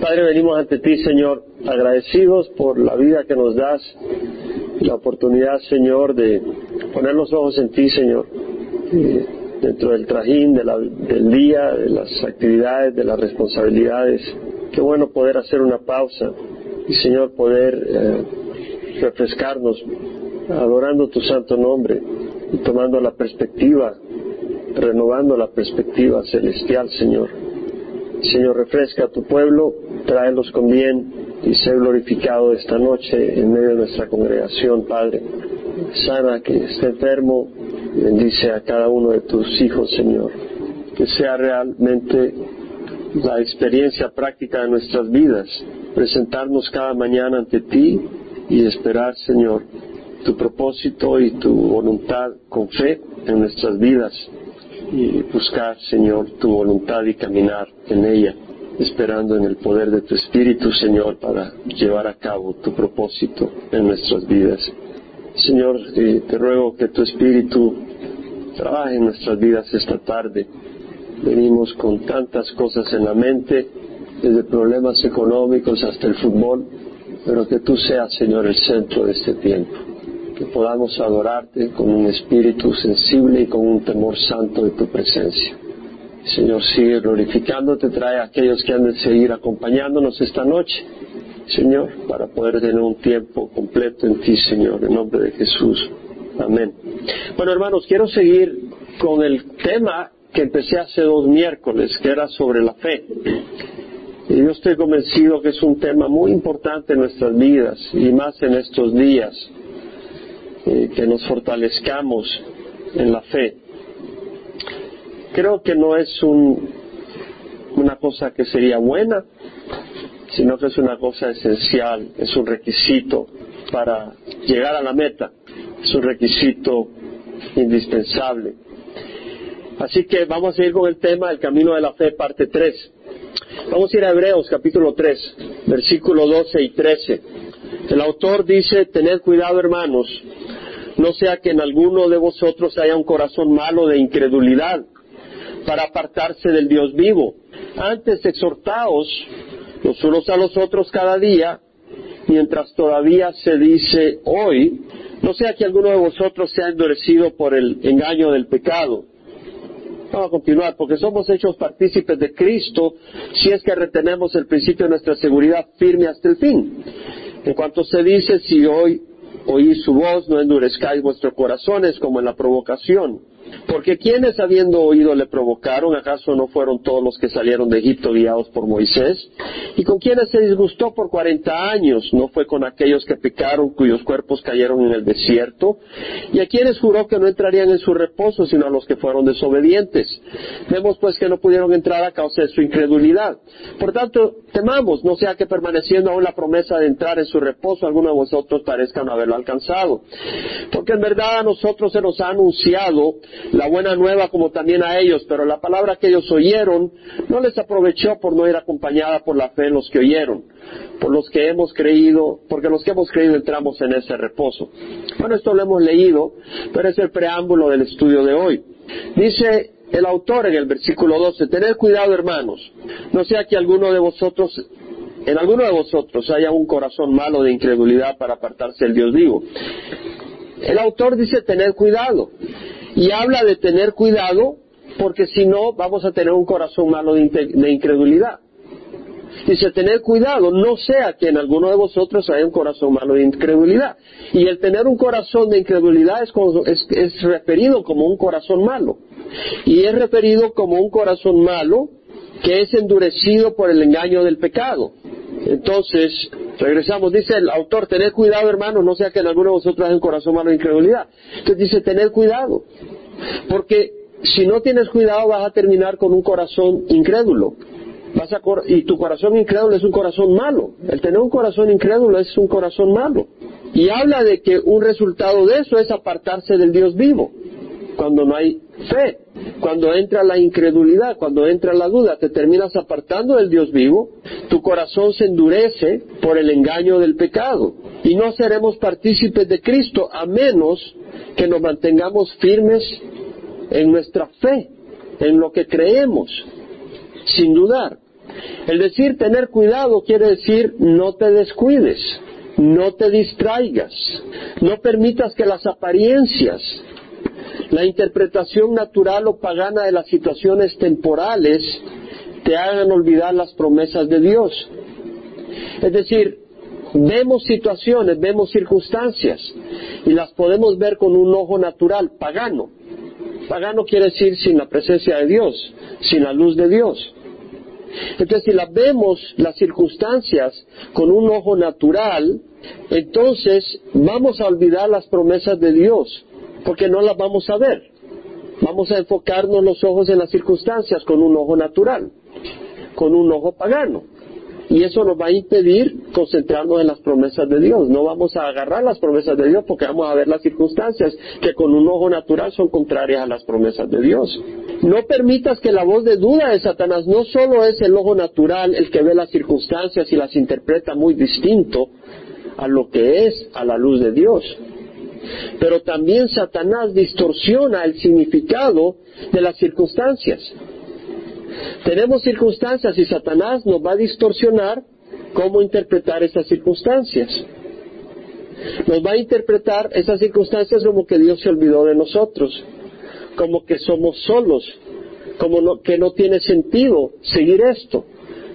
Padre, venimos ante ti, Señor, agradecidos por la vida que nos das la oportunidad, Señor, de poner los ojos en ti, Señor, dentro del trajín del día, de las actividades, de las responsabilidades. Qué bueno poder hacer una pausa y, Señor, poder eh, refrescarnos adorando tu santo nombre y tomando la perspectiva, renovando la perspectiva celestial, Señor. Señor, refresca a tu pueblo, tráelos con bien y sé glorificado esta noche en medio de nuestra congregación, Padre. Sana que esté enfermo, bendice a cada uno de tus hijos, Señor. Que sea realmente la experiencia práctica de nuestras vidas, presentarnos cada mañana ante ti y esperar, Señor, tu propósito y tu voluntad con fe en nuestras vidas y buscar, Señor, tu voluntad y caminar en ella, esperando en el poder de tu Espíritu, Señor, para llevar a cabo tu propósito en nuestras vidas. Señor, eh, te ruego que tu Espíritu trabaje en nuestras vidas esta tarde. Venimos con tantas cosas en la mente, desde problemas económicos hasta el fútbol, pero que tú seas, Señor, el centro de este tiempo. Que podamos adorarte con un espíritu sensible y con un temor santo de tu presencia. Señor, sigue glorificándote, trae a aquellos que han de seguir acompañándonos esta noche, Señor, para poder tener un tiempo completo en ti, Señor, en nombre de Jesús. Amén. Bueno, hermanos, quiero seguir con el tema que empecé hace dos miércoles, que era sobre la fe. Y yo estoy convencido que es un tema muy importante en nuestras vidas y más en estos días, eh, que nos fortalezcamos en la fe. Creo que no es una cosa que sería buena, sino que es una cosa esencial, es un requisito para llegar a la meta, es un requisito indispensable. Así que vamos a seguir con el tema del camino de la fe, parte 3. Vamos a ir a Hebreos capítulo 3, versículo 12 y 13. El autor dice, tened cuidado hermanos, no sea que en alguno de vosotros haya un corazón malo de incredulidad para apartarse del Dios vivo. Antes exhortaos los unos a los otros cada día, mientras todavía se dice hoy, no sea que alguno de vosotros sea endurecido por el engaño del pecado Vamos a continuar, porque somos hechos partícipes de Cristo si es que retenemos el principio de nuestra seguridad firme hasta el fin. En cuanto se dice, si hoy oís su voz, no endurezcáis vuestros corazones como en la provocación porque quienes habiendo oído le provocaron, ¿acaso no fueron todos los que salieron de Egipto guiados por Moisés? ¿Y con quienes se disgustó por cuarenta años? ¿No fue con aquellos que pecaron, cuyos cuerpos cayeron en el desierto? ¿Y a quienes juró que no entrarían en su reposo, sino a los que fueron desobedientes? Vemos pues que no pudieron entrar a causa de su incredulidad. Por tanto, temamos, no sea que permaneciendo aún la promesa de entrar en su reposo, alguno de vosotros parezca no haberlo alcanzado. Porque en verdad a nosotros se nos ha anunciado la buena nueva como también a ellos, pero la palabra que ellos oyeron no les aprovechó por no ir acompañada por la fe los que oyeron, por los que hemos creído, porque los que hemos creído entramos en ese reposo. Bueno, esto lo hemos leído, pero es el preámbulo del estudio de hoy. Dice el autor en el versículo 12, tened cuidado hermanos, no sea que alguno de vosotros en alguno de vosotros haya un corazón malo de incredulidad para apartarse del Dios vivo. El autor dice tener cuidado y habla de tener cuidado porque si no vamos a tener un corazón malo de, incredulidad. Dice, tener cuidado, no sea que en alguno de vosotros haya un corazón malo de incredulidad. Y el tener un corazón de incredulidad es, es referido como un corazón malo. Y es referido como un corazón malo que es endurecido por el engaño del pecado. Entonces, regresamos, dice el autor, tener cuidado hermanos, no sea que en alguno de vosotros haya un corazón malo de incredulidad. Entonces dice, tener cuidado, porque si no tienes cuidado vas a terminar con un corazón incrédulo. Y tu corazón incrédulo es un corazón malo. El tener un corazón incrédulo es un corazón malo. Y habla de que un resultado de eso es apartarse del Dios vivo cuando no hay fe, cuando entra la incredulidad, cuando entra la duda, te terminas apartando del Dios vivo, tu corazón se endurece por el engaño del pecado y no seremos partícipes de Cristo a menos que nos mantengamos firmes en nuestra fe, en lo que creemos, sin dudar. El decir tener cuidado quiere decir no te descuides, no te distraigas, no permitas que las apariencias, la interpretación natural o pagana de las situaciones temporales te hagan olvidar las promesas de Dios. Es decir, vemos situaciones, vemos circunstancias y las podemos ver con un ojo natural, pagano. Pagano quiere decir sin la presencia de Dios, sin la luz de Dios. Entonces, si las vemos, las circunstancias, con un ojo natural, entonces vamos a olvidar las promesas de Dios, porque no las vamos a ver. Vamos a enfocarnos los ojos en las circunstancias con un ojo natural, con un ojo pagano. Y eso nos va a impedir concentrarnos en las promesas de Dios. No vamos a agarrar las promesas de Dios porque vamos a ver las circunstancias que con un ojo natural son contrarias a las promesas de Dios. No permitas que la voz de duda de Satanás no solo es el ojo natural el que ve las circunstancias y las interpreta muy distinto a lo que es a la luz de Dios. Pero también Satanás distorsiona el significado de las circunstancias. Tenemos circunstancias y Satanás nos va a distorsionar cómo interpretar esas circunstancias. Nos va a interpretar esas circunstancias como que Dios se olvidó de nosotros, como que somos solos, como que no tiene sentido seguir esto,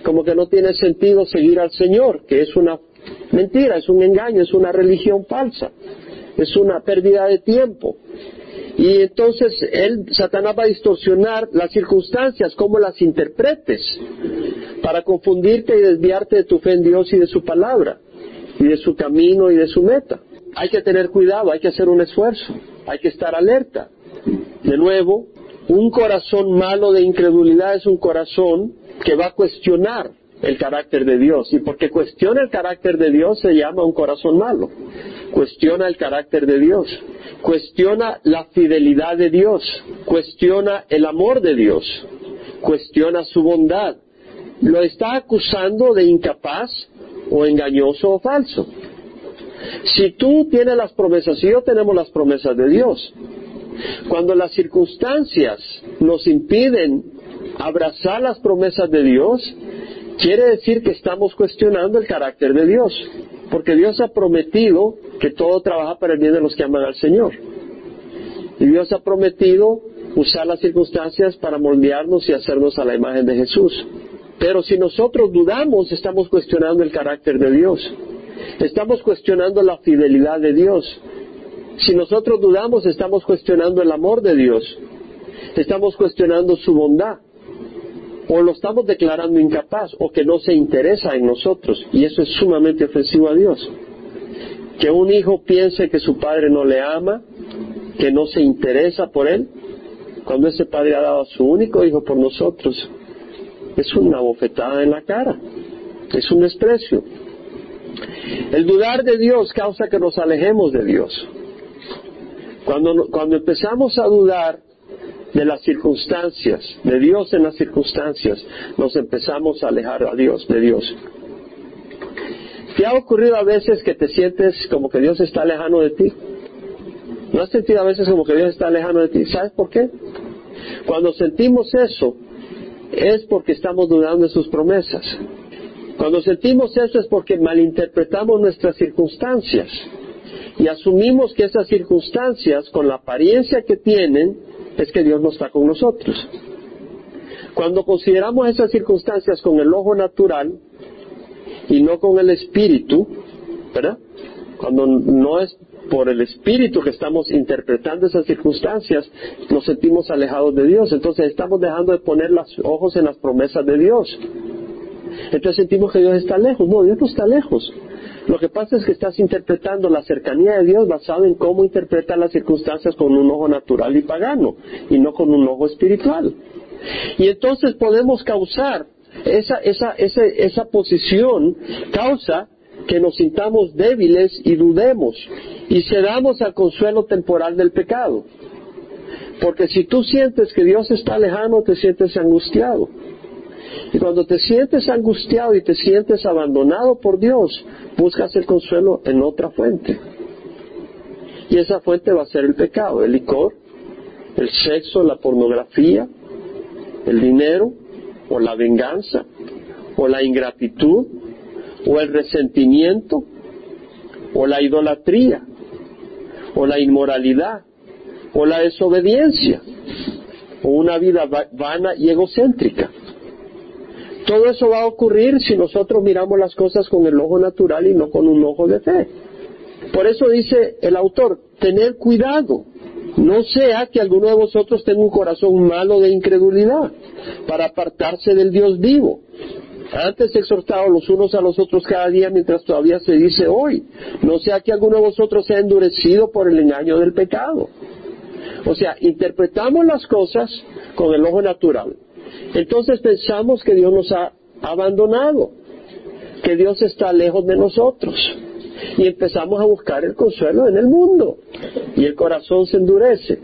como que no tiene sentido seguir al Señor, que es una mentira, es un engaño, es una religión falsa, es una pérdida de tiempo. Y entonces él, Satanás va a distorsionar las circunstancias, cómo las interpretes, para confundirte y desviarte de tu fe en Dios y de su palabra, y de su camino y de su meta. Hay que tener cuidado, hay que hacer un esfuerzo, hay que estar alerta. De nuevo, un corazón malo de incredulidad es un corazón que va a cuestionar el carácter de Dios. Y porque cuestiona el carácter de Dios se llama un corazón malo. Cuestiona el carácter de Dios cuestiona la fidelidad de Dios, cuestiona el amor de Dios, cuestiona su bondad. Lo está acusando de incapaz o engañoso o falso. Si tú tienes las promesas y yo tenemos las promesas de Dios, cuando las circunstancias nos impiden abrazar las promesas de Dios, quiere decir que estamos cuestionando el carácter de Dios, porque Dios ha prometido que todo trabaja para el bien de los que aman al Señor. Y Dios ha prometido usar las circunstancias para moldearnos y hacernos a la imagen de Jesús. Pero si nosotros dudamos, estamos cuestionando el carácter de Dios. Estamos cuestionando la fidelidad de Dios. Si nosotros dudamos, estamos cuestionando el amor de Dios. Estamos cuestionando su bondad. O lo estamos declarando incapaz o que no se interesa en nosotros. Y eso es sumamente ofensivo a Dios que un hijo piense que su padre no le ama, que no se interesa por él, cuando ese padre ha dado a su único hijo por nosotros, es una bofetada en la cara, es un desprecio. El dudar de Dios causa que nos alejemos de Dios. Cuando, cuando empezamos a dudar de las circunstancias, de Dios en las circunstancias, nos empezamos a alejar a Dios, de Dios. ¿Te ha ocurrido a veces que te sientes como que Dios está lejano de ti? ¿No has sentido a veces como que Dios está lejano de ti? ¿Sabes por qué? Cuando sentimos eso, es porque estamos dudando de sus promesas. Cuando sentimos eso es porque malinterpretamos nuestras circunstancias y asumimos que esas circunstancias, con la apariencia que tienen, es que Dios no está con nosotros. Cuando consideramos esas circunstancias con el ojo natural, y no con el espíritu, ¿verdad? Cuando no es por el espíritu que estamos interpretando esas circunstancias, nos sentimos alejados de Dios. Entonces estamos dejando de poner los ojos en las promesas de Dios. Entonces sentimos que Dios está lejos. No, Dios no está lejos. Lo que pasa es que estás interpretando la cercanía de Dios basado en cómo interpreta las circunstancias con un ojo natural y pagano y no con un ojo espiritual. Y entonces podemos causar esa, esa, esa, esa posición causa que nos sintamos débiles y dudemos y cedamos al consuelo temporal del pecado. Porque si tú sientes que Dios está lejano, te sientes angustiado. Y cuando te sientes angustiado y te sientes abandonado por Dios, buscas el consuelo en otra fuente. Y esa fuente va a ser el pecado, el licor, el sexo, la pornografía, el dinero, o la venganza, o la ingratitud, o el resentimiento, o la idolatría, o la inmoralidad, o la desobediencia, o una vida vana y egocéntrica. Todo eso va a ocurrir si nosotros miramos las cosas con el ojo natural y no con un ojo de fe. Por eso dice el autor, tener cuidado, no sea que alguno de vosotros tenga un corazón malo de incredulidad para apartarse del Dios vivo. Antes exhortados los unos a los otros cada día mientras todavía se dice hoy. No sea que alguno de vosotros sea endurecido por el engaño del pecado. O sea, interpretamos las cosas con el ojo natural. Entonces pensamos que Dios nos ha abandonado, que Dios está lejos de nosotros. Y empezamos a buscar el consuelo en el mundo. Y el corazón se endurece.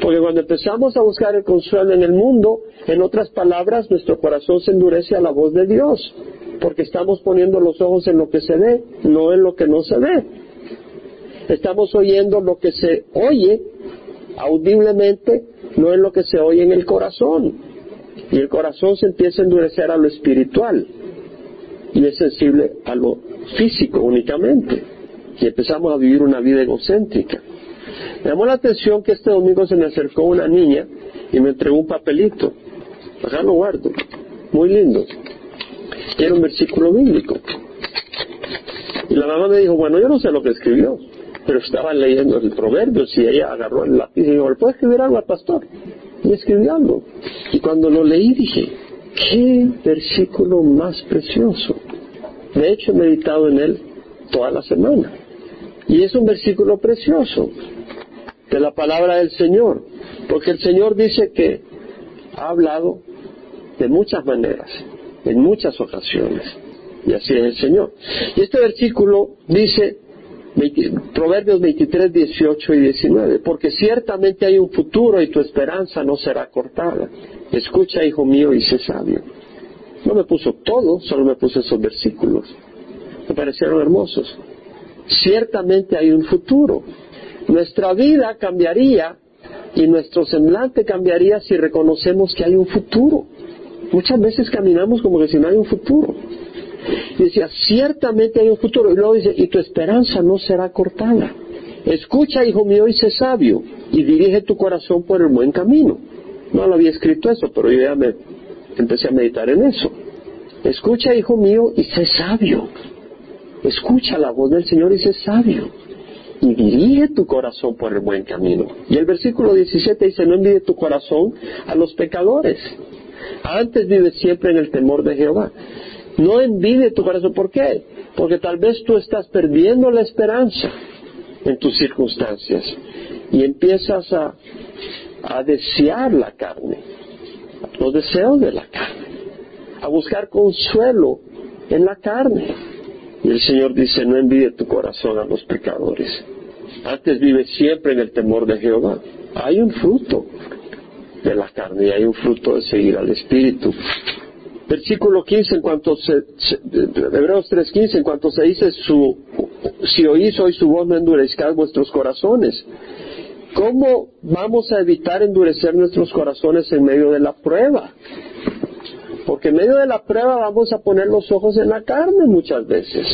Porque cuando empezamos a buscar el consuelo en el mundo, en otras palabras, nuestro corazón se endurece a la voz de Dios. Porque estamos poniendo los ojos en lo que se ve, no en lo que no se ve. Estamos oyendo lo que se oye audiblemente, no en lo que se oye en el corazón. Y el corazón se empieza a endurecer a lo espiritual y es sensible a lo físico únicamente. Y empezamos a vivir una vida egocéntrica. Me llamó la atención que este domingo se me acercó una niña y me entregó un papelito. Acá lo guardo. Muy lindo. Era un versículo bíblico. Y la mamá me dijo, bueno, yo no sé lo que escribió, pero estaba leyendo el proverbio y ella agarró el lápiz y dijo, ¿le puede escribir algo al pastor? Y escribió algo. Y cuando lo leí dije, qué versículo más precioso. De hecho, he meditado en él toda la semana. Y es un versículo precioso de la palabra del Señor, porque el Señor dice que ha hablado de muchas maneras, en muchas ocasiones, y así es el Señor. Y este versículo dice, Proverbios 23, 18 y 19, porque ciertamente hay un futuro y tu esperanza no será cortada. Escucha, hijo mío, y sé sabio. No me puso todo, solo me puso esos versículos. Me parecieron hermosos. Ciertamente hay un futuro. Nuestra vida cambiaría y nuestro semblante cambiaría si reconocemos que hay un futuro. Muchas veces caminamos como que si no hay un futuro. Y decía, ciertamente hay un futuro. Y luego dice, y tu esperanza no será cortada. Escucha, hijo mío, y sé sabio, y dirige tu corazón por el buen camino. No lo había escrito eso, pero yo ya me empecé a meditar en eso. Escucha, hijo mío, y sé sabio. Escucha la voz del Señor y sé sabio. Y dirige tu corazón por el buen camino. Y el versículo 17 dice, no envíe tu corazón a los pecadores. Antes vive siempre en el temor de Jehová. No envidie tu corazón. ¿Por qué? Porque tal vez tú estás perdiendo la esperanza en tus circunstancias y empiezas a, desear la carne, los deseos de la carne, a buscar consuelo en la carne. Y el Señor dice, no envidie tu corazón a los pecadores. Antes vive siempre en el temor de Jehová. Hay un fruto de la carne y hay un fruto de seguir al Espíritu versículo 15, en cuanto se, Hebreos 3.15, en cuanto se dice su, si oís hoy su voz no endurezcáis vuestros corazones. ¿Cómo vamos a evitar endurecer nuestros corazones en medio de la prueba? Porque en medio de la prueba vamos a poner los ojos en la carne muchas veces.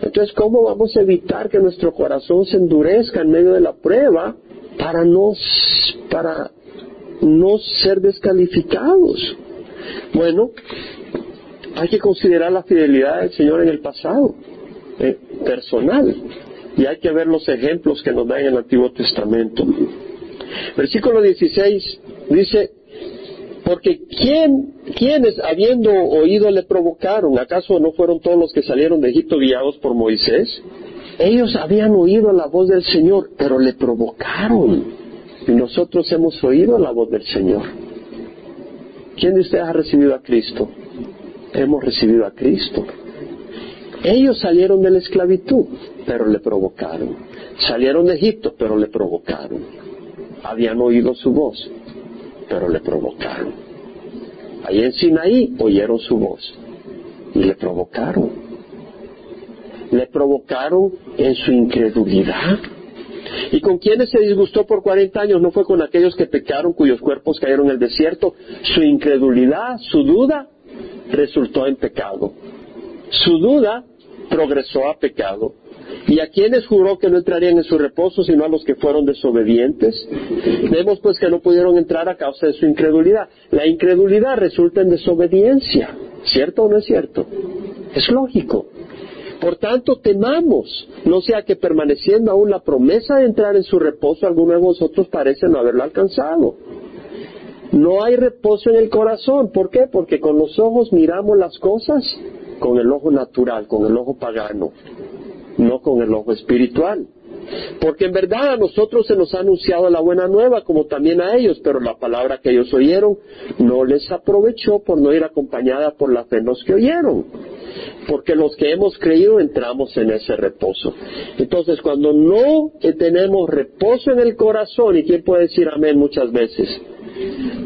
Entonces, ¿cómo vamos a evitar que nuestro corazón se endurezca en medio de la prueba para no, para no ser descalificados? Bueno, hay que considerar la fidelidad del Señor en el pasado, eh, personal, y hay que ver los ejemplos que nos da en el Antiguo Testamento. Versículo 16 dice, porque ¿quién, quienes habiendo oído le provocaron? ¿Acaso no fueron todos los que salieron de Egipto guiados por Moisés? Ellos habían oído la voz del Señor, pero le provocaron. Y nosotros hemos oído la voz del Señor. ¿Quién de ustedes ha recibido a Cristo? Hemos recibido a Cristo. Ellos salieron de la esclavitud, pero le provocaron. Salieron de Egipto, pero le provocaron. Habían oído su voz, pero le provocaron. Allí en Sinaí oyeron su voz y le provocaron. Le provocaron en su incredulidad ¿Y con quienes se disgustó por cuarenta años? No fue con aquellos que pecaron, cuyos cuerpos cayeron en el desierto. Su incredulidad, su duda, resultó en pecado. Su duda progresó a pecado. ¿Y a quienes juró que no entrarían en su reposo sino a los que fueron desobedientes? Vemos pues que no pudieron entrar a causa de su incredulidad. La incredulidad resulta en desobediencia. ¿Cierto o no es cierto? Es lógico. Por tanto, temamos, no sea que permaneciendo aún la promesa de entrar en su reposo, alguno de vosotros parece no haberlo alcanzado. No hay reposo en el corazón. ¿Por qué? Porque con los ojos miramos las cosas con el ojo natural, con el ojo pagano, no con el ojo espiritual. Porque en verdad a nosotros se nos ha anunciado la buena nueva, como también a ellos, pero la palabra que ellos oyeron no les aprovechó por no ir acompañada por la fe en los que oyeron. Porque los que hemos creído entramos en ese reposo. Entonces, cuando no tenemos reposo en el corazón, ¿y quién puede decir amén muchas veces?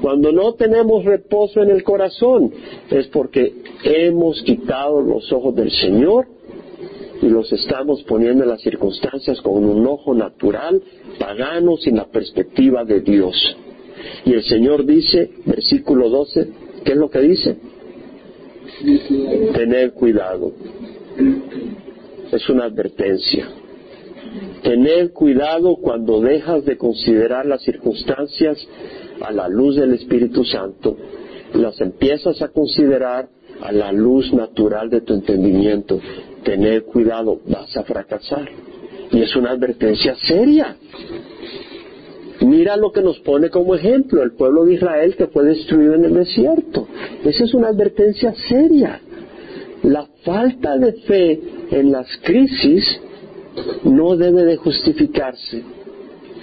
Cuando no tenemos reposo en el corazón es porque hemos quitado los ojos del Señor y los estamos poniendo en las circunstancias con un ojo natural, pagano, sin la perspectiva de Dios. Y el Señor dice, versículo 12, ¿qué es lo que dice? Tener cuidado. Es una advertencia. Tener cuidado cuando dejas de considerar las circunstancias a la luz del Espíritu Santo, las empiezas a considerar a la luz natural de tu entendimiento. Tener cuidado, vas a fracasar. Y es una advertencia seria. Mira lo que nos pone como ejemplo el pueblo de Israel que fue destruido en el desierto. Esa es una advertencia seria. La falta de fe en las crisis no debe de justificarse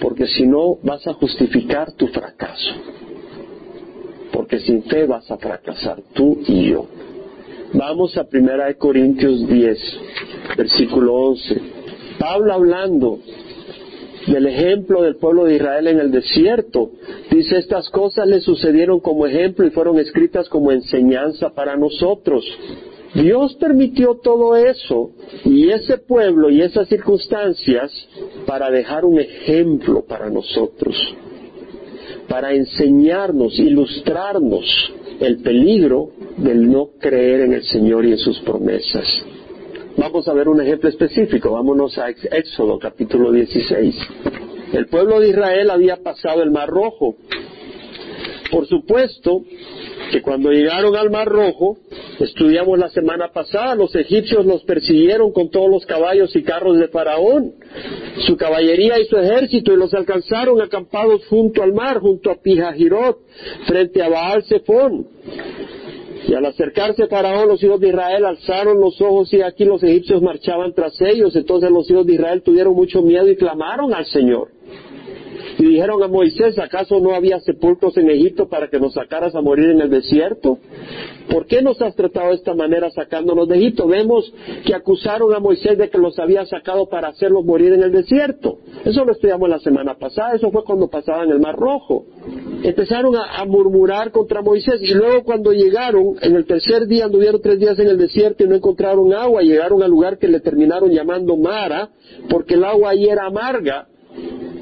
porque si no vas a justificar tu fracaso. Porque sin fe vas a fracasar tú y yo. Vamos a 1 Corintios 10, versículo 11. Pablo hablando del ejemplo del pueblo de Israel en el desierto, dice estas cosas le sucedieron como ejemplo y fueron escritas como enseñanza para nosotros Dios permitió todo eso y ese pueblo y esas circunstancias para dejar un ejemplo para nosotros, para enseñarnos, ilustrarnos el peligro del no creer en el Señor y en sus promesas. Vamos a ver un ejemplo específico, vámonos a Éxodo capítulo 16. El pueblo de Israel había pasado el Mar Rojo. Por supuesto, que cuando llegaron al Mar Rojo, estudiamos la semana pasada, los egipcios los persiguieron con todos los caballos y carros de Faraón, su caballería y su ejército, y los alcanzaron acampados junto al mar, junto a Pijajirot, frente a Baal Zephon. Y al acercarse Faraón, los hijos de Israel alzaron los ojos y aquí los egipcios marchaban tras ellos. Entonces los hijos de Israel tuvieron mucho miedo y clamaron al Señor. Y dijeron a Moisés, ¿acaso no había sepulcros en Egipto para que nos sacaras a morir en el desierto? ¿Por qué nos has tratado de esta manera sacándonos de Egipto? Vemos que acusaron a Moisés de que los había sacado para hacerlos morir en el desierto. Eso lo estudiamos la semana pasada, eso fue cuando pasaban el Mar Rojo. Empezaron a, a murmurar contra Moisés y luego cuando llegaron, en el tercer día anduvieron tres días en el desierto y no encontraron agua, llegaron al lugar que le terminaron llamando Mara, porque el agua ahí era amarga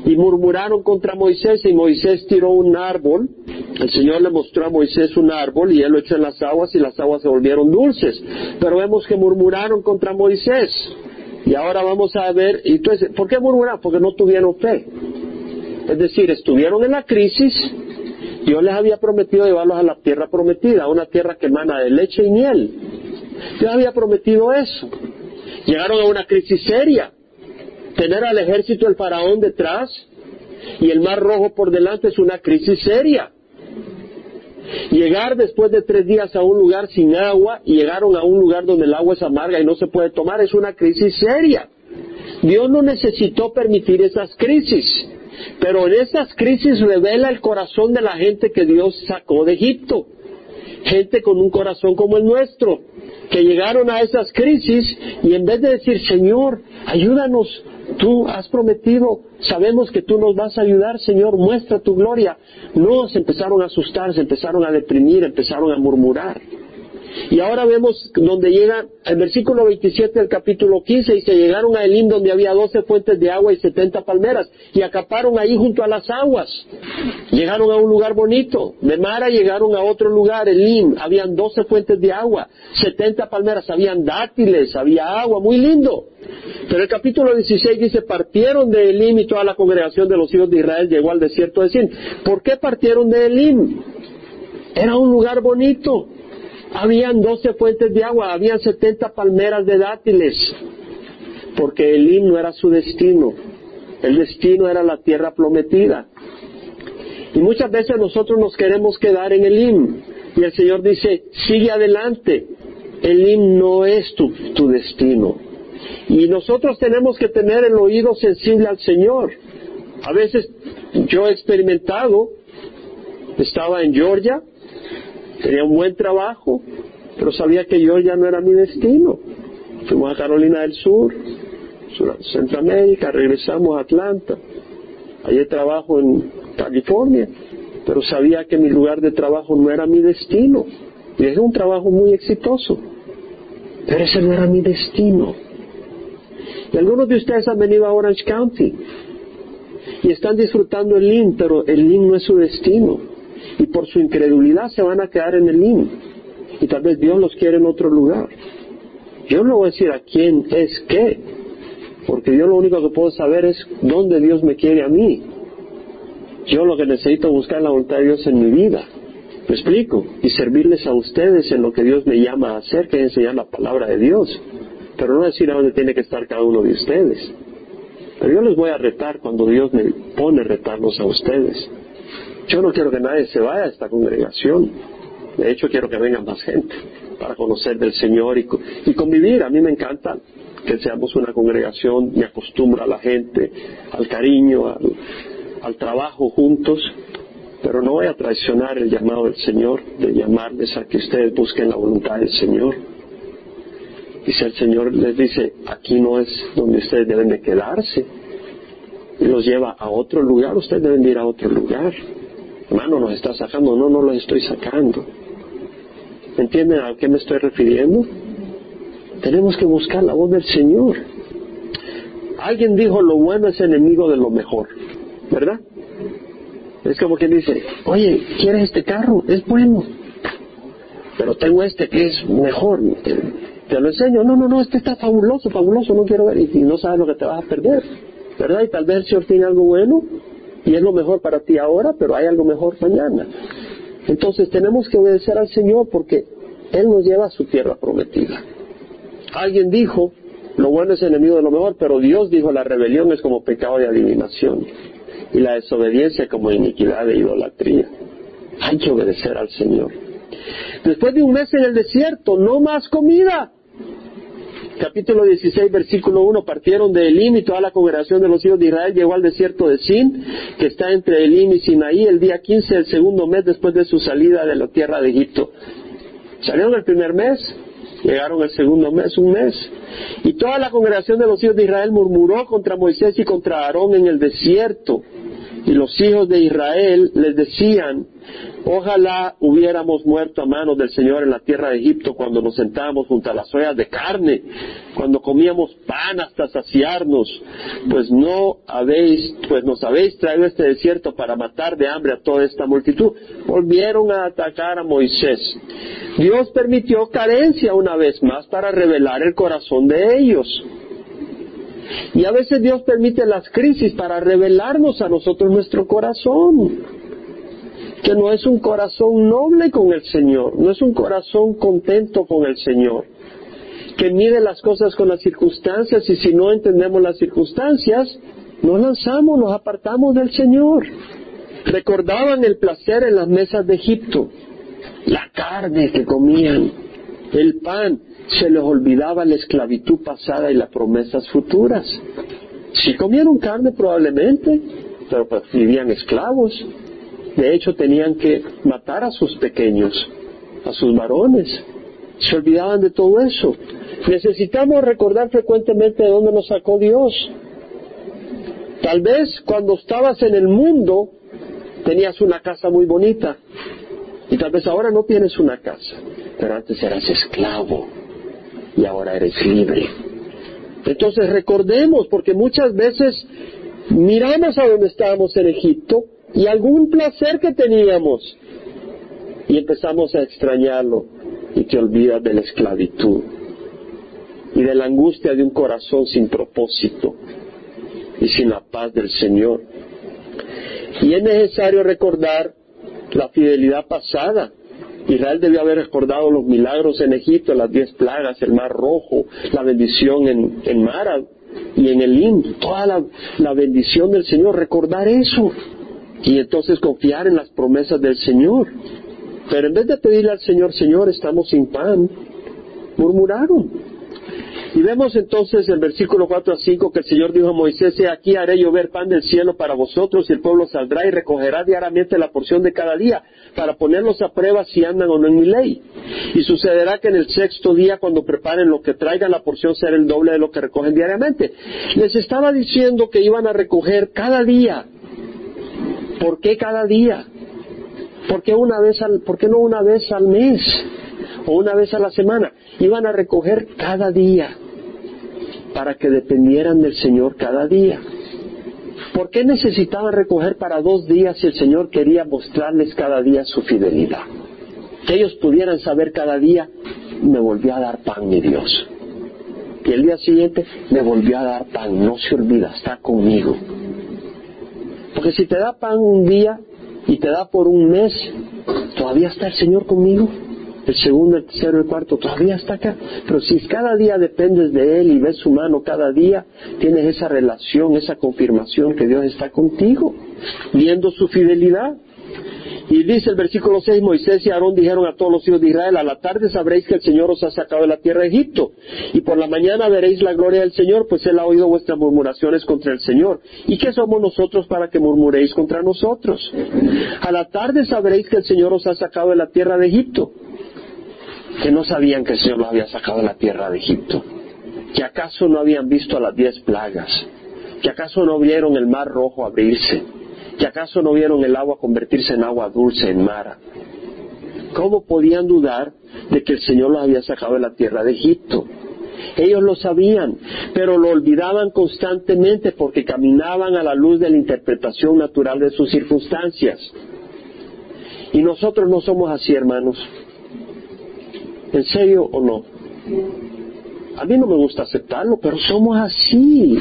y murmuraron contra Moisés y Moisés tiró un árbol. El Señor le mostró a Moisés un árbol y él lo echó en las aguas y las aguas se volvieron dulces. Pero vemos que murmuraron contra Moisés. Y ahora vamos a ver, entonces, ¿por qué murmuraron? Porque no tuvieron fe. Es decir, estuvieron en la crisis, Dios les había prometido llevarlos a la tierra prometida, a una tierra que emana de leche y miel. Dios había prometido eso. Llegaron a una crisis seria tener al ejército del faraón detrás y el mar rojo por delante es una crisis seria. Llegar después de tres días a un lugar sin agua y llegaron a un lugar donde el agua es amarga y no se puede tomar es una crisis seria. Dios no necesitó permitir esas crisis, pero en esas crisis revela el corazón de la gente que Dios sacó de Egipto. Gente con un corazón como el nuestro, que llegaron a esas crisis y en vez de decir, Señor, ayúdanos, Tú has prometido, sabemos que tú nos vas a ayudar, Señor, muestra tu gloria. No, se empezaron a asustar, se empezaron a deprimir, empezaron a murmurar. Y ahora vemos donde llega, el versículo 27 del capítulo 15, y se llegaron a Elim donde había doce fuentes de agua y setenta palmeras, y acaparon ahí junto a las aguas. Llegaron a un lugar bonito. De Mara llegaron a otro lugar, Elim, habían doce fuentes de agua, setenta palmeras, habían dátiles, había agua, muy lindo. Pero el capítulo 16 dice, partieron de Elim y toda la congregación de los hijos de Israel llegó al desierto de Sin. ¿Por qué partieron de Elim? Era un lugar bonito. Habían doce fuentes de agua, habían setenta palmeras de dátiles, porque Elim no era su destino. El destino era la tierra prometida. Y muchas veces nosotros nos queremos quedar en Elim. Y el Señor dice, sigue adelante. Elim no es tu, tu destino. Y nosotros tenemos que tener el oído sensible al Señor. A veces yo he experimentado, estaba en Georgia, tenía un buen trabajo, pero sabía que Georgia no era mi destino. Fuimos a Carolina del Sur, Centroamérica, regresamos a Atlanta. Allí trabajo en California, pero sabía que mi lugar de trabajo no era mi destino. Y es un trabajo muy exitoso, pero ese no era mi destino. Y algunos de ustedes han venido a Orange County y están disfrutando el LIN, pero el LIN no es su destino. Y por su incredulidad se van a quedar en el LIN. Y tal vez Dios los quiere en otro lugar. Yo no voy a decir a quién es qué, porque yo lo único que puedo saber es dónde Dios me quiere a mí. Yo lo que necesito buscar es la voluntad de Dios en mi vida. ¿Me explico? Y servirles a ustedes en lo que Dios me llama a hacer, que es enseñar la palabra de Dios pero no decir a dónde tiene que estar cada uno de ustedes. Pero yo les voy a retar cuando Dios me pone retarlos a ustedes. Yo no quiero que nadie se vaya a esta congregación. De hecho, quiero que venga más gente para conocer del Señor y, convivir. A mí me encanta que seamos una congregación, me acostumbra a la gente, al cariño, al, trabajo juntos, pero no voy a traicionar el llamado del Señor, de llamarles a que ustedes busquen la voluntad del Señor. Y si el Señor les dice, aquí no es donde ustedes deben de quedarse, y los lleva a otro lugar, ustedes deben de ir a otro lugar. Hermano, nos está sacando, no, no los estoy sacando. ¿Entienden a qué me estoy refiriendo? Tenemos que buscar la voz del Señor. Alguien dijo, lo bueno es enemigo de lo mejor, ¿verdad? Es como quien dice, oye, ¿quieres este carro? Es bueno, pero tengo este que es mejor te lo enseño, no, no, no, este está fabuloso, fabuloso, no quiero ver, y, no sabes lo que te vas a perder, ¿verdad? Y tal vez el Señor tiene algo bueno y es lo mejor para ti ahora, pero hay algo mejor mañana. Entonces tenemos que obedecer al Señor porque Él nos lleva a su tierra prometida. Alguien dijo, lo bueno es enemigo de lo mejor, pero Dios dijo, la rebelión es como pecado de adivinación y la desobediencia como iniquidad de idolatría. Hay que obedecer al Señor. Después de un mes en el desierto, no más comida capítulo 16, versículo 1, partieron de Elim y toda la congregación de los hijos de Israel llegó al desierto de Sin, que está entre Elim y Sinaí, el día 15 del segundo mes después de su salida de la tierra de Egipto. Salieron el primer mes, llegaron el segundo mes, un mes, y toda la congregación de los hijos de Israel murmuró contra Moisés y contra Aarón en el desierto. Y los hijos de Israel les decían, Ojalá hubiéramos muerto a manos del Señor en la tierra de Egipto cuando nos sentábamos junto a las ollas de carne, cuando comíamos pan hasta saciarnos, pues no habéis, pues nos habéis traído este desierto para matar de hambre a toda esta multitud. Volvieron a atacar a Moisés. Dios permitió carencia una vez más para revelar el corazón de ellos. Y a veces Dios permite las crisis para revelarnos a nosotros nuestro corazón que no es un corazón noble con el Señor, no es un corazón contento con el Señor, que mide las cosas con las circunstancias y si no entendemos las circunstancias, nos lanzamos, nos apartamos del Señor. Recordaban el placer en las mesas de Egipto, la carne que comían, el pan, se les olvidaba la esclavitud pasada y las promesas futuras. Si comieron carne probablemente, pero pues vivían esclavos. De hecho, tenían que matar a sus pequeños, a sus varones. Se olvidaban de todo eso. Necesitamos recordar frecuentemente de dónde nos sacó Dios. Tal vez cuando estabas en el mundo tenías una casa muy bonita y tal vez ahora no tienes una casa. pero antes eras esclavo y ahora eres libre. Entonces recordemos, porque muchas veces miramos a donde estábamos en Egipto y algún placer que teníamos y empezamos a extrañarlo y te olvidas de la esclavitud y de la angustia de un corazón sin propósito y sin la paz del Señor. Y es necesario recordar la fidelidad pasada. Israel debió haber recordado los milagros en Egipto, las diez plagas, el mar rojo, la bendición en, en Mara y en el Lim, toda la, la bendición del Señor, recordar eso y entonces confiar en las promesas del Señor. Pero en vez de pedirle al Señor, Señor, estamos sin pan, murmuraron. Y vemos entonces en versículo 4 a 5 que el Señor dijo a Moisés, aquí haré llover pan del cielo para vosotros y el pueblo saldrá y recogerá diariamente la porción de cada día para ponerlos a prueba si andan o no en mi ley. Y sucederá que en el sexto día cuando preparen lo que traigan la porción será el doble de lo que recogen diariamente. Les estaba diciendo que iban a recoger cada día. ¿Por qué cada día? ¿Por qué, una vez al, ¿Por qué no una vez al mes? o una vez a la semana. Iban a recoger cada día para que dependieran del Señor cada día. ¿Por qué necesitaban recoger para dos días si el Señor quería mostrarles cada día su fidelidad? Que ellos pudieran saber cada día, me volvió a dar pan mi Dios. Y el día siguiente me volvió a dar pan, no se olvida, está conmigo. Porque si te da pan un día y te da por un mes, ¿todavía está el Señor conmigo? El segundo, el tercero, el cuarto, todavía está acá. Pero si cada día dependes de Él y ves su mano cada día, tienes esa relación, esa confirmación que Dios está contigo, viendo su fidelidad. Y dice el versículo 6, Moisés y Aarón dijeron a todos los hijos de Israel, a la tarde sabréis que el Señor os ha sacado de la tierra de Egipto, y por la mañana veréis la gloria del Señor, pues Él ha oído vuestras murmuraciones contra el Señor. ¿Y qué somos nosotros para que murmuréis contra nosotros? A la tarde sabréis que el Señor os ha sacado de la tierra de Egipto que no sabían que el Señor los había sacado de la tierra de Egipto, que acaso no habían visto las diez plagas, que acaso no vieron el mar rojo abrirse, que acaso no vieron el agua convertirse en agua dulce en mar. ¿Cómo podían dudar de que el Señor los había sacado de la tierra de Egipto? Ellos lo sabían, pero lo olvidaban constantemente porque caminaban a la luz de la interpretación natural de sus circunstancias. Y nosotros no somos así, hermanos. ¿En serio o no? A mí no me gusta aceptarlo, pero somos así.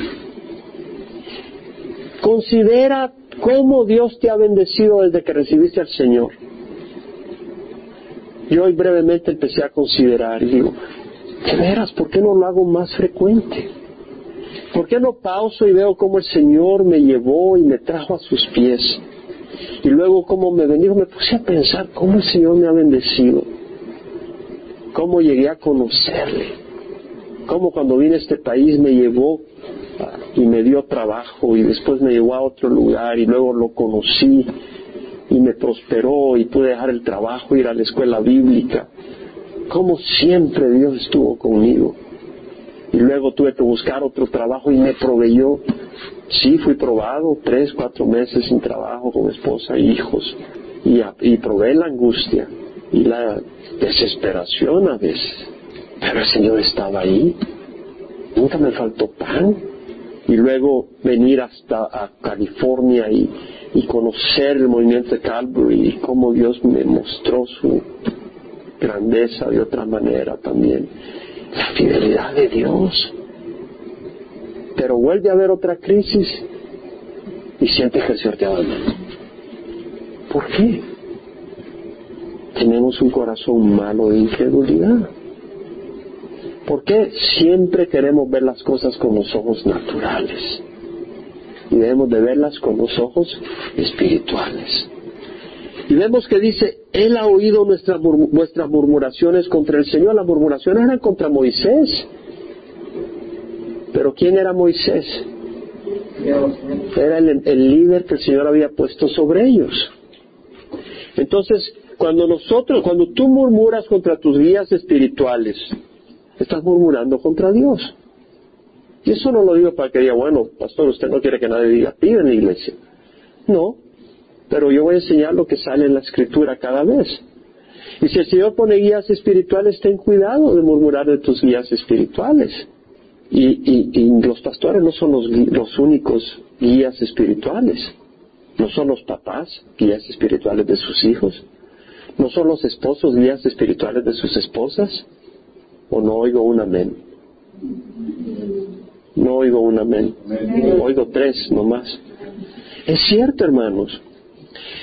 Considera cómo Dios te ha bendecido desde que recibiste al Señor. Yo hoy brevemente empecé a considerar y digo, de veras, ¿por qué no lo hago más frecuente? ¿Por qué no pauso y veo cómo el Señor me llevó y me trajo a sus pies? Y luego cómo me bendijo, me puse a pensar cómo el Señor me ha bendecido cómo llegué a conocerle, cómo cuando vine a este país me llevó y me dio trabajo y después me llevó a otro lugar y luego lo conocí y me prosperó y pude dejar el trabajo, ir a la escuela bíblica. Cómo siempre Dios estuvo conmigo. Y luego tuve que buscar otro trabajo y me proveyó. Sí, fui probado tres, cuatro meses sin trabajo con esposa e hijos. Y probé la angustia y la desesperación a veces. Pero el Señor estaba ahí. Nunca me faltó pan. Y luego venir hasta a California y, conocer el movimiento de Calvary y cómo Dios me mostró su grandeza de otra manera también. La fidelidad de Dios. Pero vuelve a haber otra crisis y siente que el Señor te abandona. ¿Por qué? Tenemos un corazón malo de incredulidad. ¿Por qué siempre queremos ver las cosas con los ojos naturales? Y debemos de verlas con los ojos espirituales. Y vemos que dice, Él ha oído nuestras, vuestras murmuraciones contra el Señor. Las murmuraciones eran contra Moisés. Pero ¿quién era Moisés? Era el, el líder que el Señor había puesto sobre ellos. Entonces, cuando nosotros, cuando tú murmuras contra tus guías espirituales, estás murmurando contra Dios. Y eso no lo digo para que diga, bueno, pastor, usted no quiere que nadie diga pide en la iglesia. No, pero yo voy a enseñar lo que sale en la escritura cada vez. Y si el Señor pone guías espirituales, ten cuidado de murmurar de tus guías espirituales. Y, los pastores no son los, los únicos guías espirituales. No son los papás guías espirituales de sus hijos. No son los esposos guías espirituales de sus esposas. ¿O no oigo un amén? No oigo un amén. Oigo tres nomás. Es cierto, hermanos.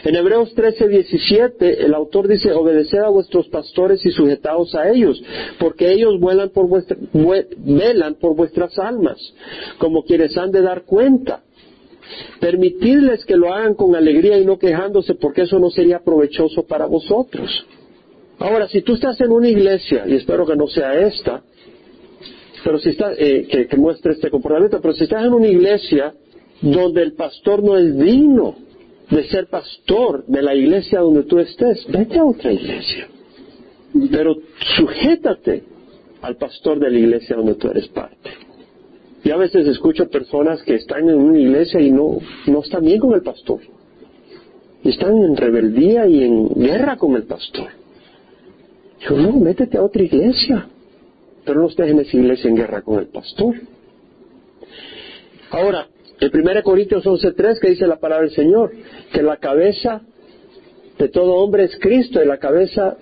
En Hebreos 13, 17, el autor dice, obedeced a vuestros pastores y sujetaos a ellos, porque ellos vuelan por vuestra, velan por vuestras almas, como quienes han de dar cuenta. Permitidles que lo hagan con alegría y no quejándose, porque eso no sería provechoso para vosotros. Ahora, si tú estás en una iglesia, y espero que no sea esta, pero si está, eh, que, que muestre este comportamiento, pero si estás en una iglesia donde el pastor no es digno de ser pastor de la iglesia donde tú estés, vete a otra iglesia. Pero sujétate al pastor de la iglesia donde tú eres parte. Y a veces escucho personas que están en una iglesia y no, no están bien con el pastor. Están en rebeldía y en guerra con el pastor. Yo no, métete a otra iglesia. Pero no estés en esa iglesia en guerra con el pastor. Ahora, en 1 Corintios 11.3 que dice la palabra del Señor, que la cabeza de todo hombre es Cristo y la cabeza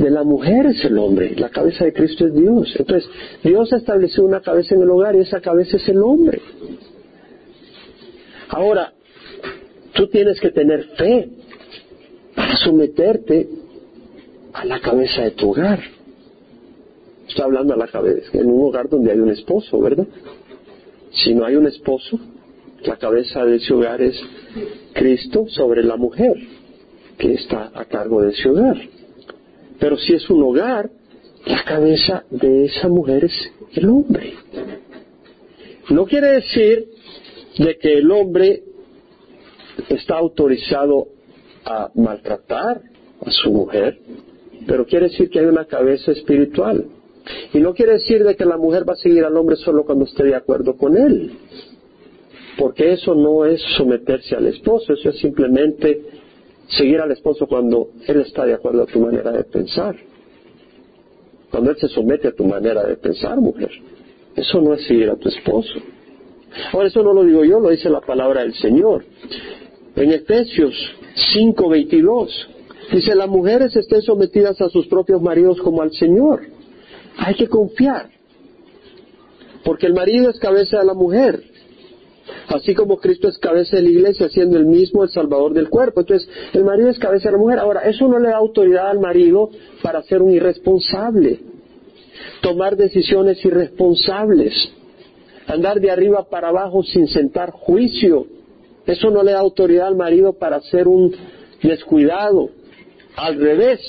de la mujer es el hombre, la cabeza de Cristo es Dios. Entonces, Dios estableció una cabeza en el hogar y esa cabeza es el hombre. Ahora, tú tienes que tener fe para someterte a la cabeza de tu hogar. Está hablando a la cabeza, en un hogar donde hay un esposo, ¿verdad? Si no hay un esposo, la cabeza de ese hogar es Cristo sobre la mujer que está a cargo de ese hogar. Pero si es un hogar, la cabeza de esa mujer es el hombre. No quiere decir de que el hombre está autorizado a maltratar a su mujer, pero quiere decir que hay una cabeza espiritual. Y no quiere decir de que la mujer va a seguir al hombre solo cuando esté de acuerdo con él. Porque eso no es someterse al esposo, eso es simplemente seguir al esposo cuando él está de acuerdo a tu manera de pensar. Cuando él se somete a tu manera de pensar, mujer. Eso no es seguir a tu esposo. Ahora, eso no lo digo yo, lo dice la palabra del Señor. En Efesios 5:22 dice, las mujeres estén sometidas a sus propios maridos como al Señor hay que confiar. Porque el marido es cabeza de la mujer. Así como Cristo es cabeza de la iglesia, siendo el mismo el salvador del cuerpo. Entonces, el marido es cabeza de la mujer. Ahora, eso no le da autoridad al marido para ser un irresponsable. Tomar decisiones irresponsables. Andar de arriba para abajo sin sentar juicio. Eso no le da autoridad al marido para ser un descuidado. Al revés,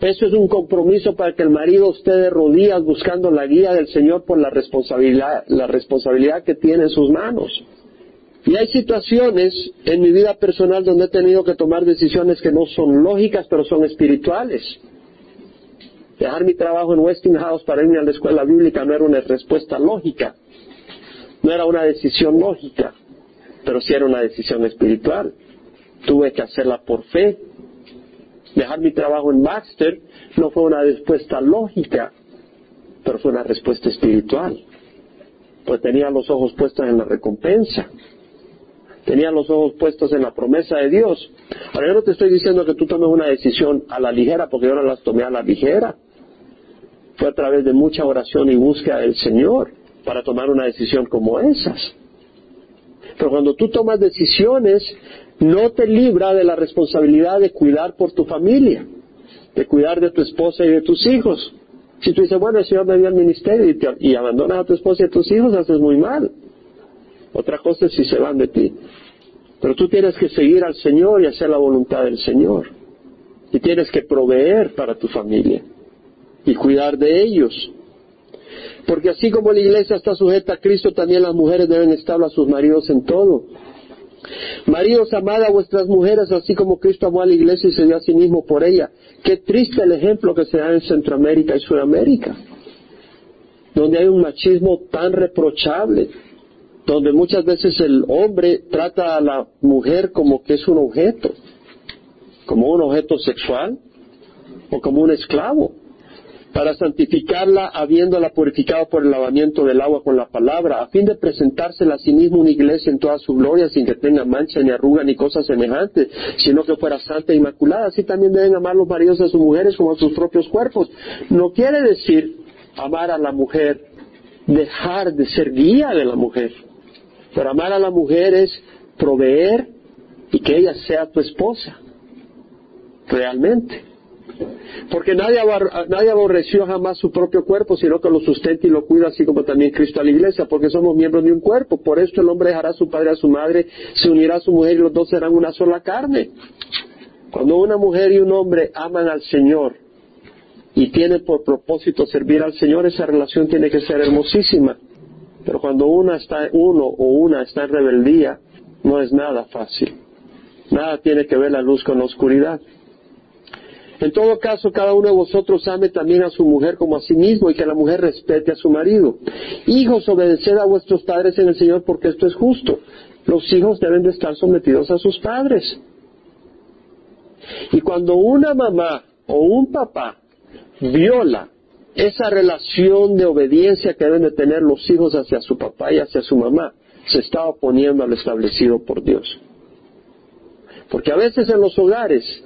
eso es un compromiso para que el marido esté de rodillas buscando la guía del Señor por la responsabilidad, la responsabilidad que tiene en sus manos. Y hay situaciones en mi vida personal donde he tenido que tomar decisiones que no son lógicas, pero son espirituales. Dejar mi trabajo en Westinghouse para irme a la escuela bíblica no era una respuesta lógica, no era una decisión lógica, pero sí era una decisión espiritual. Tuve que hacerla por fe, Dejar mi trabajo en Baxter no fue una respuesta lógica, pero fue una respuesta espiritual. Pues tenía los ojos puestos en la recompensa. Tenía los ojos puestos en la promesa de Dios. Ahora yo no te estoy diciendo que tú tomes una decisión a la ligera, porque yo no las tomé a la ligera. Fue a través de mucha oración y búsqueda del Señor para tomar una decisión como esas. Pero cuando tú tomas decisiones, no te libra de la responsabilidad de cuidar por tu familia, de cuidar de tu esposa y de tus hijos. Si tú dices, bueno, el Señor me dio el ministerio y, abandonas a tu esposa y a tus hijos, haces muy mal. Otra cosa es si se van de ti. Pero tú tienes que seguir al Señor y hacer la voluntad del Señor. Y tienes que proveer para tu familia y cuidar de ellos. Porque así como la iglesia está sujeta a Cristo, también las mujeres deben estar a sus maridos en todo. Maridos, amad a vuestras mujeres, así como Cristo amó a la iglesia y se dio a sí mismo por ella. Qué triste el ejemplo que se da en Centroamérica y Sudamérica, donde hay un machismo tan reprochable, donde muchas veces el hombre trata a la mujer como que es un objeto, como un objeto sexual, o como un esclavo, para santificarla habiéndola purificado por el lavamiento del agua con la palabra, a fin de presentársela a sí mismo una iglesia en toda su gloria, sin que tenga mancha ni arruga ni cosas semejantes, sino que fuera santa e inmaculada. Así también deben amar los maridos a sus mujeres como a sus propios cuerpos. No quiere decir amar a la mujer, dejar de ser guía de la mujer. Pero amar a la mujer es proveer y que ella sea tu esposa, realmente. Porque nadie, nadie aborreció jamás su propio cuerpo, sino que lo sustenta y lo cuida, así como también Cristo a la iglesia, porque somos miembros de un cuerpo. Por esto el hombre dejará a su padre y a su madre, se unirá a su mujer y los dos serán una sola carne. Cuando una mujer y un hombre aman al Señor y tienen por propósito servir al Señor, esa relación tiene que ser hermosísima. Pero cuando una está, uno o una está en rebeldía, no es nada fácil. Nada tiene que ver la luz con la oscuridad. En todo caso, cada uno de vosotros ame también a su mujer como a sí mismo y que la mujer respete a su marido. Hijos, obedeced a vuestros padres en el Señor porque esto es justo. Los hijos deben de estar sometidos a sus padres. Y cuando una mamá o un papá viola esa relación de obediencia que deben de tener los hijos hacia su papá y hacia su mamá, se está oponiendo a lo establecido por Dios. Porque a veces en los hogares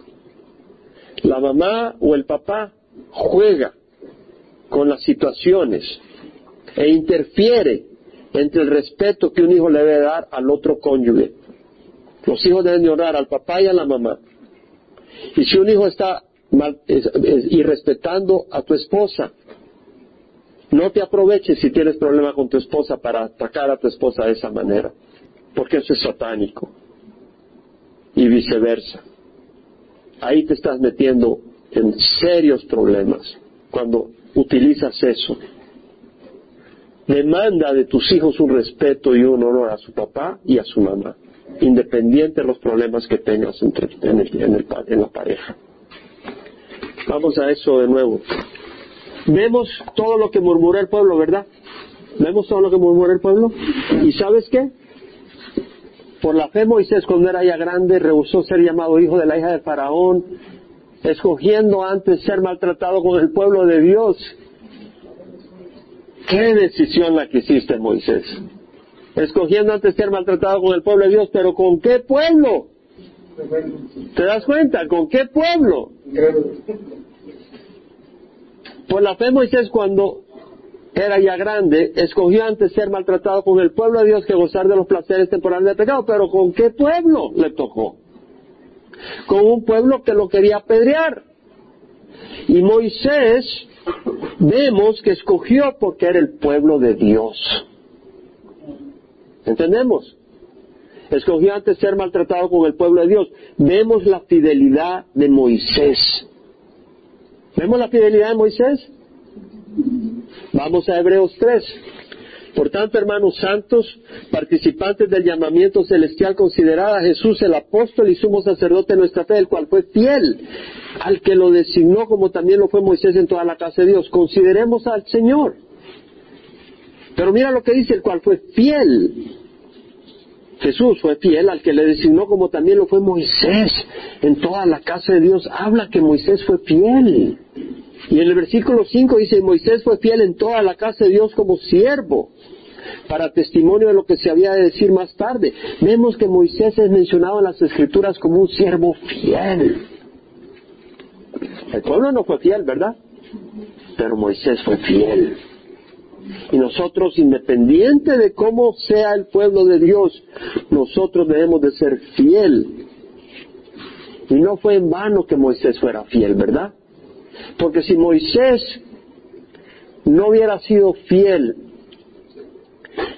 la mamá o el papá juega con las situaciones e interfiere entre el respeto que un hijo le debe dar al otro cónyuge. Los hijos deben de honrar al papá y a la mamá. Y si un hijo está mal, irrespetando a tu esposa, no te aproveches si tienes problema con tu esposa para atacar a tu esposa de esa manera, porque eso es satánico. Y viceversa ahí te estás metiendo en serios problemas cuando utilizas eso. Demanda de tus hijos un respeto y un honor a su papá y a su mamá, independiente de los problemas que tengas entre, en, en la pareja. Vamos a eso de nuevo. Vemos todo lo que murmura el pueblo, ¿verdad? Vemos todo lo que murmura el pueblo. ¿Y sabes qué? Por la fe Moisés, cuando era ya grande, rehusó ser llamado hijo de la hija de Faraón, escogiendo antes ser maltratado con el pueblo de Dios. ¿Qué decisión la que hiciste, Moisés? Escogiendo antes ser maltratado con el pueblo de Dios, pero ¿con qué pueblo? ¿Te das cuenta? ¿Con qué pueblo? Por la fe Moisés cuando era ya grande, escogió antes ser maltratado con el pueblo de Dios que gozar de los placeres temporales del pecado. Pero ¿con qué pueblo le tocó? Con un pueblo que lo quería apedrear. Y Moisés vemos que escogió porque era el pueblo de Dios. ¿Entendemos? Escogió antes ser maltratado con el pueblo de Dios. Vemos la fidelidad de Moisés. ¿Vemos la fidelidad de Moisés? Vamos a Hebreos 3. Por tanto, hermanos santos, participantes del llamamiento celestial, considerad a Jesús el apóstol y sumo sacerdote de nuestra fe, el cual fue fiel al que lo designó como también lo fue Moisés en toda la casa de Dios. Consideremos al Señor. Pero mira lo que dice, el cual fue fiel. Jesús fue fiel al que le designó como también lo fue Moisés en toda la casa de Dios. Habla que Moisés fue fiel. Y en el versículo 5 dice, Moisés fue fiel en toda la casa de Dios como siervo, para testimonio de lo que se había de decir más tarde. Vemos que Moisés es mencionado en las escrituras como un siervo fiel. El pueblo no fue fiel, ¿verdad? Pero Moisés fue fiel. Y nosotros, independiente de cómo sea el pueblo de Dios, nosotros debemos de ser fiel. Y no fue en vano que Moisés fuera fiel, ¿verdad? Porque si Moisés no hubiera sido fiel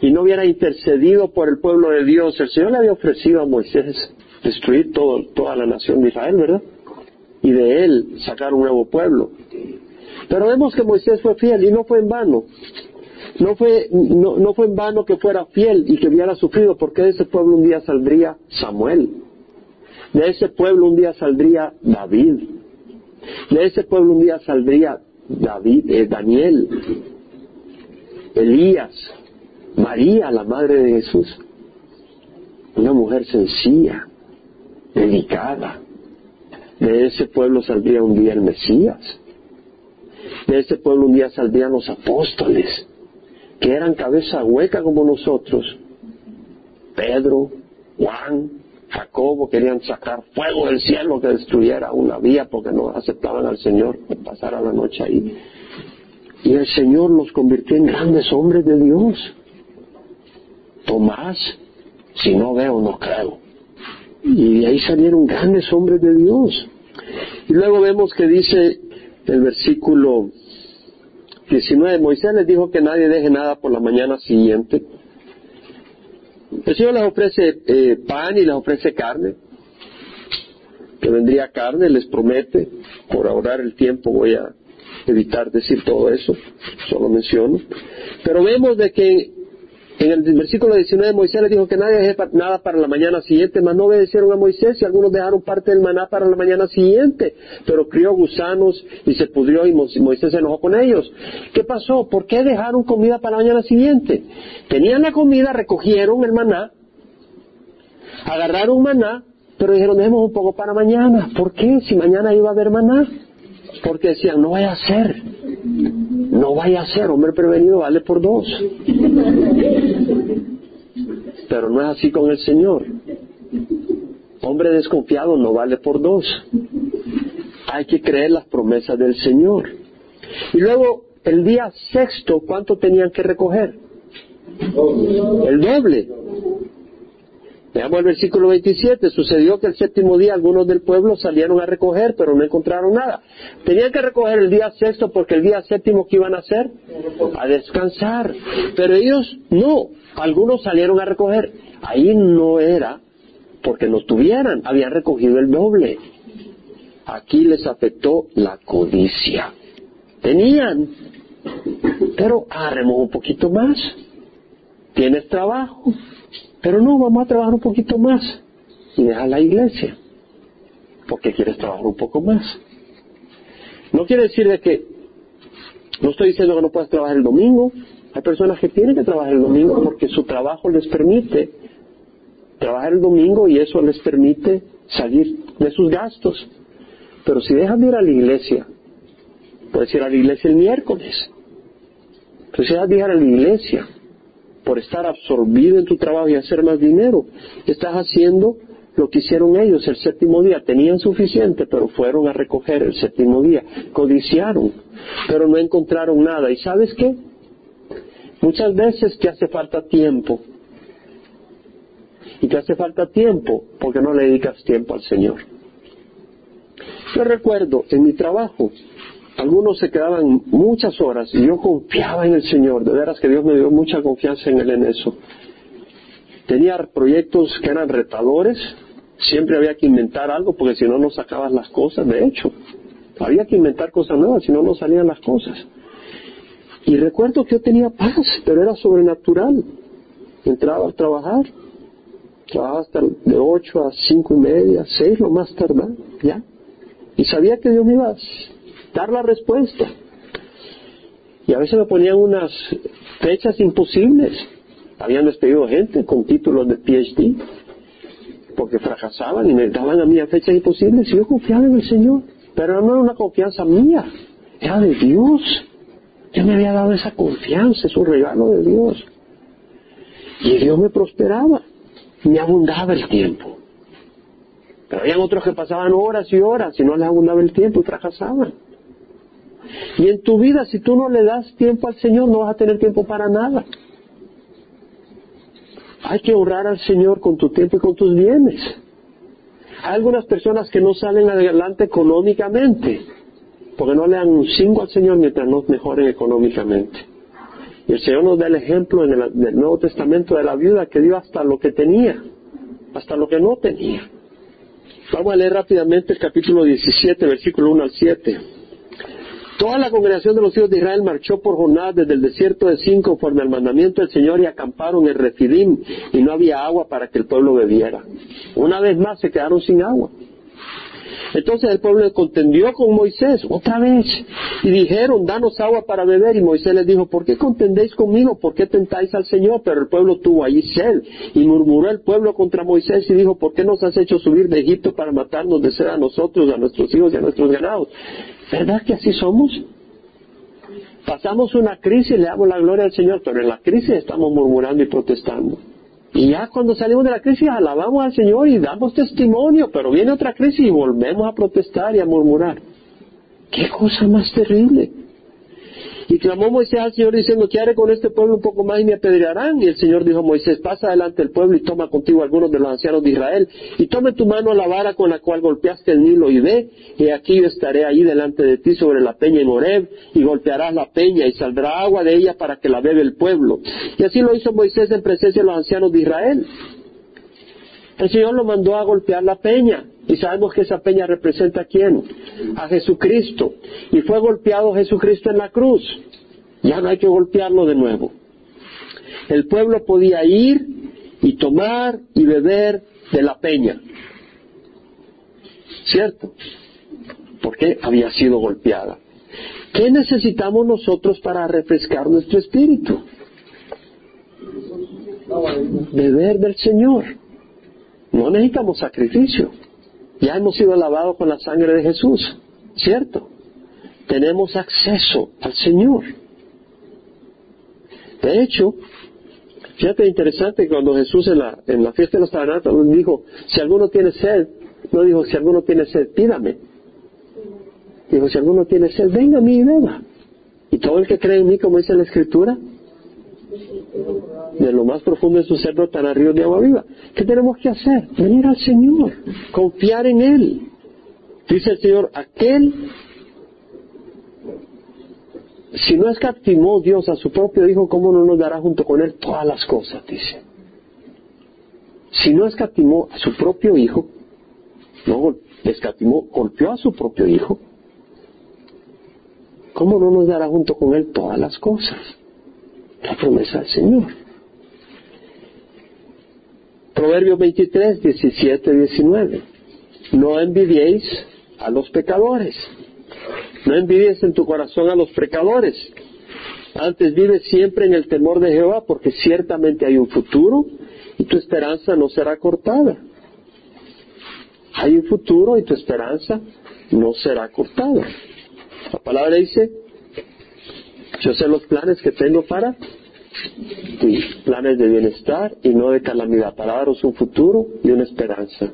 y no hubiera intercedido por el pueblo de Dios, el Señor le había ofrecido a Moisés destruir todo, toda la nación de Israel, ¿verdad? Y de él sacar un nuevo pueblo. Pero vemos que Moisés fue fiel y no fue en vano. No fue, no, fue en vano que fuera fiel y que hubiera sufrido, porque de ese pueblo un día saldría Samuel. De ese pueblo un día saldría David. De ese pueblo un día saldría David, eh, Daniel, Elías, María, la madre de Jesús. Una mujer sencilla, delicada, De ese pueblo saldría un día el Mesías. De ese pueblo un día saldrían los apóstoles, que eran cabeza hueca como nosotros. Pedro, Juan, Jacobo querían sacar fuego del cielo que destruyera una vía porque no aceptaban al Señor que pasara la noche ahí. Y el Señor los convirtió en grandes hombres de Dios. Tomás, si no veo, no creo. Y de ahí salieron grandes hombres de Dios. Y luego vemos que dice el versículo 19, Moisés les dijo que nadie deje nada por la mañana siguiente. El Señor les ofrece eh, pan y les ofrece carne, que vendría carne, les promete, por ahorrar el tiempo voy a evitar decir todo eso, solo menciono. Pero vemos de que en el versículo 19 Moisés le dijo que nadie deje nada para la mañana siguiente, mas no obedecieron a Moisés y algunos dejaron parte del maná para la mañana siguiente, pero crió gusanos y se pudrió y Moisés se enojó con ellos. ¿Qué pasó? ¿Por qué dejaron comida para la mañana siguiente? Tenían la comida, recogieron el maná, agarraron maná, pero dijeron dejemos un poco para mañana. ¿Por qué? Si mañana iba a haber maná. Porque decían, no vaya a ser, no vaya a ser, hombre prevenido vale por dos. Pero no es así con el Señor. Hombre desconfiado no vale por dos. Hay que creer las promesas del Señor. Y luego, el día sexto, ¿cuánto tenían que recoger? El doble. Veamos el versículo 27. Sucedió que el séptimo día algunos del pueblo salieron a recoger, pero no encontraron nada. Tenían que recoger el día sexto porque el día séptimo que iban a hacer? A descansar. Pero ellos no. Algunos salieron a recoger. Ahí no era porque no tuvieran. Habían recogido el doble. Aquí les afectó la codicia. Tenían. Pero haremos un poquito más. Tienes trabajo pero no, vamos a trabajar un poquito más y deja la iglesia, porque quieres trabajar un poco más. No quiere decir de que, no estoy diciendo que no puedas trabajar el domingo, hay personas que tienen que trabajar el domingo porque su trabajo les permite trabajar el domingo y eso les permite salir de sus gastos. Pero si dejan de ir a la iglesia, puedes ir a la iglesia el miércoles. Pero si dejas de ir a la iglesia, por estar absorbido en tu trabajo y hacer más dinero. Estás haciendo lo que hicieron ellos el séptimo día. Tenían suficiente, pero fueron a recoger el séptimo día. Codiciaron, pero no encontraron nada. ¿Y sabes qué? Muchas veces te hace falta tiempo. Y te hace falta tiempo porque no le dedicas tiempo al Señor. Yo recuerdo en mi trabajo, algunos se quedaban muchas horas y yo confiaba en el Señor, de veras que Dios me dio mucha confianza en Él en eso. Tenía proyectos que eran retadores, siempre había que inventar algo porque si no no sacabas las cosas, de hecho, había que inventar cosas nuevas, si no no salían las cosas. Y recuerdo que yo tenía paz, pero era sobrenatural. Entraba a trabajar, trabajaba hasta de ocho a cinco y media, seis lo más tardar, ya. Y sabía que Dios me iba dar la respuesta. Y a veces me ponían unas fechas imposibles. Habían despedido gente con títulos de PhD porque fracasaban y me daban a mí fechas imposibles y yo confiaba en el Señor. Pero no era una confianza mía, era de Dios. Dios me había dado esa confianza, es un regalo de Dios. Y Dios me prosperaba, me abundaba el tiempo. Pero habían otros que pasaban horas y horas y no les abundaba el tiempo y fracasaban. Y en tu vida, si tú no le das tiempo al Señor, no vas a tener tiempo para nada. Hay que honrar al Señor con tu tiempo y con tus bienes. Hay algunas personas que no salen adelante económicamente, porque no le dan un cinco al Señor mientras no mejoren económicamente. Y el Señor nos da el ejemplo en el, Nuevo Testamento de la viuda que dio hasta lo que tenía, hasta lo que no tenía. Vamos a leer rápidamente el capítulo 17, versículo 1 al 7. Toda la congregación de los hijos de Israel marchó por jornada desde el desierto de Sin conforme al mandamiento del Señor y acamparon en Refidim y no había agua para que el pueblo bebiera. Una vez más se quedaron sin agua. Entonces el pueblo contendió con Moisés otra vez y dijeron, danos agua para beber. Y Moisés les dijo, ¿por qué contendéis conmigo? ¿Por qué tentáis al Señor? Pero el pueblo tuvo allí sed y murmuró el pueblo contra Moisés y dijo, ¿por qué nos has hecho subir de Egipto para matarnos de sed a nosotros, a nuestros hijos y a nuestros ganados? ¿Verdad que así somos? Pasamos una crisis le damos la gloria al Señor, pero en la crisis estamos murmurando y protestando. Y ya cuando salimos de la crisis alabamos al Señor y damos testimonio, pero viene otra crisis y volvemos a protestar y a murmurar. ¿Qué cosa más terrible? Y clamó Moisés al Señor diciendo, ¿qué haré con este pueblo un poco más y me apedrearán? Y el Señor dijo a Moisés, pasa adelante el pueblo y toma contigo algunos de los ancianos de Israel y tome tu mano a la vara con la cual golpeaste el Nilo y ve, y aquí yo estaré ahí delante de ti sobre la peña en Horeb y golpearás la peña y saldrá agua de ella para que la bebe el pueblo. Y así lo hizo Moisés en presencia de los ancianos de Israel. El Señor lo mandó a golpear la peña. Y sabemos que esa peña representa a quién? A Jesucristo. Y fue golpeado Jesucristo en la cruz. Ya no hay que golpearlo de nuevo. El pueblo podía ir y tomar y beber de la peña. ¿Cierto? Porque había sido golpeada. ¿Qué necesitamos nosotros para refrescar nuestro espíritu? Beber del Señor. No necesitamos sacrificio. Ya hemos sido lavados con la sangre de Jesús, ¿cierto? Tenemos acceso al Señor. De hecho, fíjate interesante cuando Jesús en la, en la fiesta de los tabernáculos dijo, si alguno tiene sed, no dijo, si alguno tiene sed, pídame. Dijo, si alguno tiene sed, venga a mí y beba. Y todo el que cree en mí, como dice la Escritura, de lo más profundo de su ser brotará ríos de agua viva. ¿Qué tenemos que hacer? Venir al Señor, confiar en Él. Dice el Señor, aquel, si no escatimó Dios a su propio Hijo, ¿cómo no nos dará junto con Él todas las cosas? Dice. Si no escatimó a su propio Hijo, no escatimó, golpeó a su propio Hijo, ¿cómo no nos dará junto con Él todas las cosas? La promesa del Señor. Proverbios 23, 17, 19. No envidiéis a los pecadores. No envidies en tu corazón a los pecadores. Antes vive siempre en el temor de Jehová, porque ciertamente hay un futuro y tu esperanza no será cortada. Hay un futuro y tu esperanza no será cortada. La palabra dice, yo sé los planes que tengo para ti, planes de bienestar y no de calamidad, para daros un futuro y una esperanza.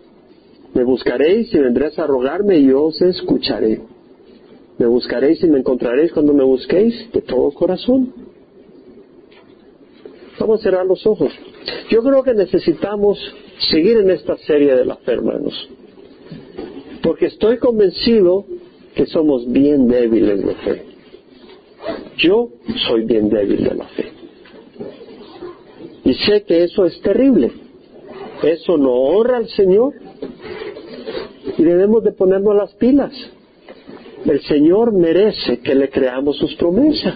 Me buscaréis y vendréis a rogarme y yo os escucharé. Me buscaréis y me encontraréis cuando me busquéis de todo corazón. Vamos a cerrar los ojos. Yo creo que necesitamos seguir en esta serie de la fe, hermanos. Porque estoy convencido que somos bien débiles de fe. Yo soy bien débil de la fe. Y sé que eso es terrible. Eso no honra al Señor. Y debemos de ponernos las pilas. El Señor merece que le creamos sus promesas.